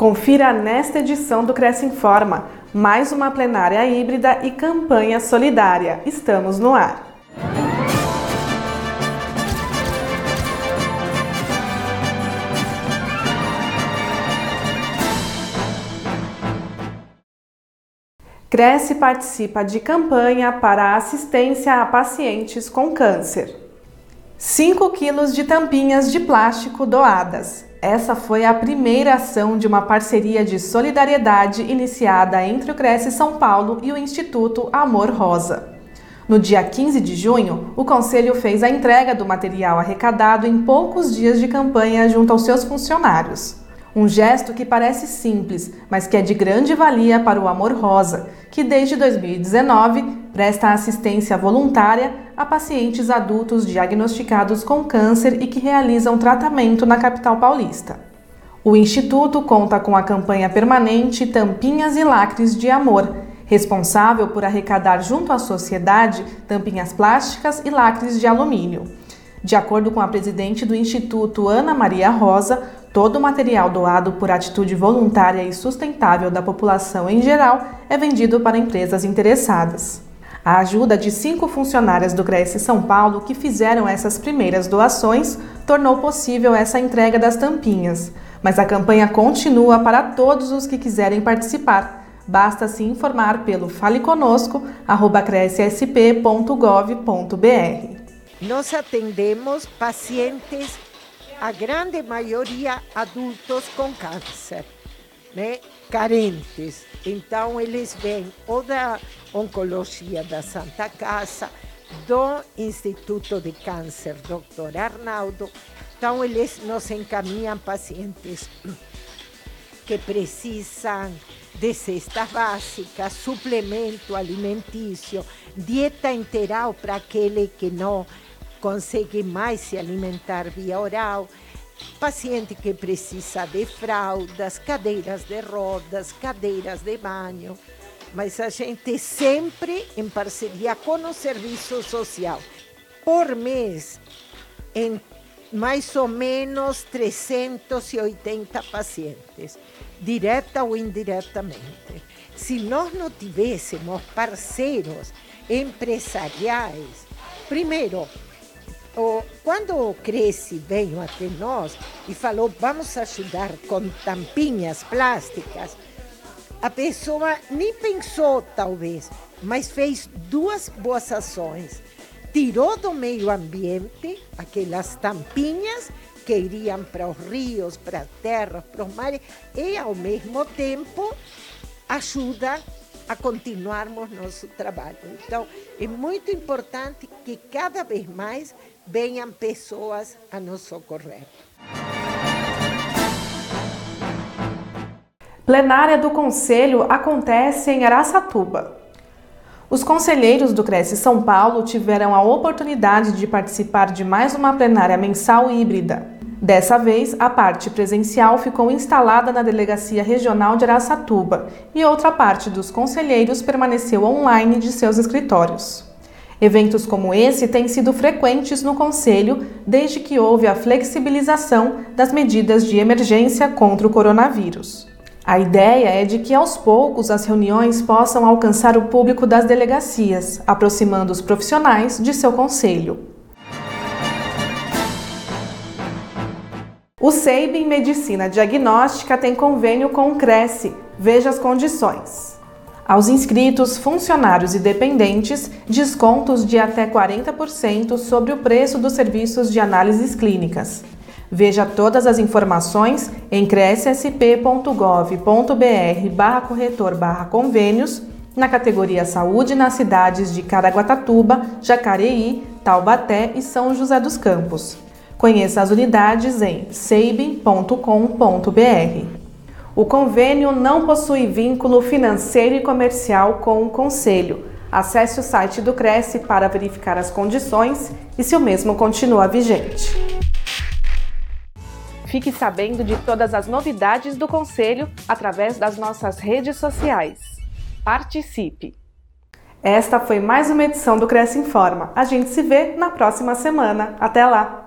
Confira nesta edição do Cresce Informa, mais uma plenária híbrida e campanha solidária. Estamos no ar. Cresce participa de campanha para assistência a pacientes com câncer. 5 quilos de tampinhas de plástico doadas. Essa foi a primeira ação de uma parceria de solidariedade iniciada entre o Cresce São Paulo e o Instituto Amor Rosa. No dia 15 de junho, o Conselho fez a entrega do material arrecadado em poucos dias de campanha junto aos seus funcionários. Um gesto que parece simples, mas que é de grande valia para o Amor Rosa, que desde 2019 presta assistência voluntária a pacientes adultos diagnosticados com câncer e que realizam tratamento na capital paulista. O Instituto conta com a campanha permanente Tampinhas e Lacres de Amor, responsável por arrecadar junto à sociedade tampinhas plásticas e lacres de alumínio. De acordo com a presidente do Instituto, Ana Maria Rosa, todo o material doado por atitude voluntária e sustentável da população em geral é vendido para empresas interessadas. A ajuda de cinco funcionárias do Cresce São Paulo que fizeram essas primeiras doações tornou possível essa entrega das tampinhas. Mas a campanha continua para todos os que quiserem participar. Basta se informar pelo faleconosco.crescsp.gov.br. Nós atendemos pacientes, a grande maioria adultos com câncer, né? carentes. Então, eles vêm ou da Oncologia da Santa Casa, do Instituto de Câncer Dr. Arnaldo. Então, eles nos encaminham pacientes que precisam de cesta básica, suplemento alimentício, dieta integral para aquele que não consegue mais se alimentar via oral, paciente que precisa de fraldas, cadeiras de rodas, cadeiras de banho, mas a gente sempre em parceria com o serviço social. Por mês, em mais ou menos 380 pacientes, direta ou indiretamente. Se nós não tivéssemos parceiros empresariais, primeiro, quando Cresce veio até nós e falou vamos ajudar com tampinhas plásticas, a pessoa nem pensou talvez, mas fez duas boas ações. Tirou do meio ambiente aquelas tampinhas que iriam para os rios, para a terra, para os mares, e ao mesmo tempo ajuda a continuarmos nosso trabalho. Então, é muito importante que cada vez mais venham pessoas a nos socorrer. Plenária do Conselho acontece em Araçatuba. Os conselheiros do Cresce São Paulo tiveram a oportunidade de participar de mais uma plenária mensal híbrida. Dessa vez, a parte presencial ficou instalada na Delegacia Regional de Araçatuba e outra parte dos conselheiros permaneceu online de seus escritórios. Eventos como esse têm sido frequentes no Conselho desde que houve a flexibilização das medidas de emergência contra o coronavírus. A ideia é de que aos poucos as reuniões possam alcançar o público das delegacias, aproximando os profissionais de seu conselho. O SEIB em Medicina Diagnóstica tem convênio com o Cresce. Veja as condições. Aos inscritos, funcionários e dependentes, descontos de até 40% sobre o preço dos serviços de análises clínicas. Veja todas as informações em crescsp.gov.br barra corretor barra convênios na categoria Saúde nas cidades de Caraguatatuba, Jacareí, Taubaté e São José dos Campos. Conheça as unidades em seibem.com.br. O convênio não possui vínculo financeiro e comercial com o Conselho. Acesse o site do Cresce para verificar as condições e se o mesmo continua vigente. Fique sabendo de todas as novidades do Conselho através das nossas redes sociais. Participe! Esta foi mais uma edição do Cresce Informa. A gente se vê na próxima semana. Até lá!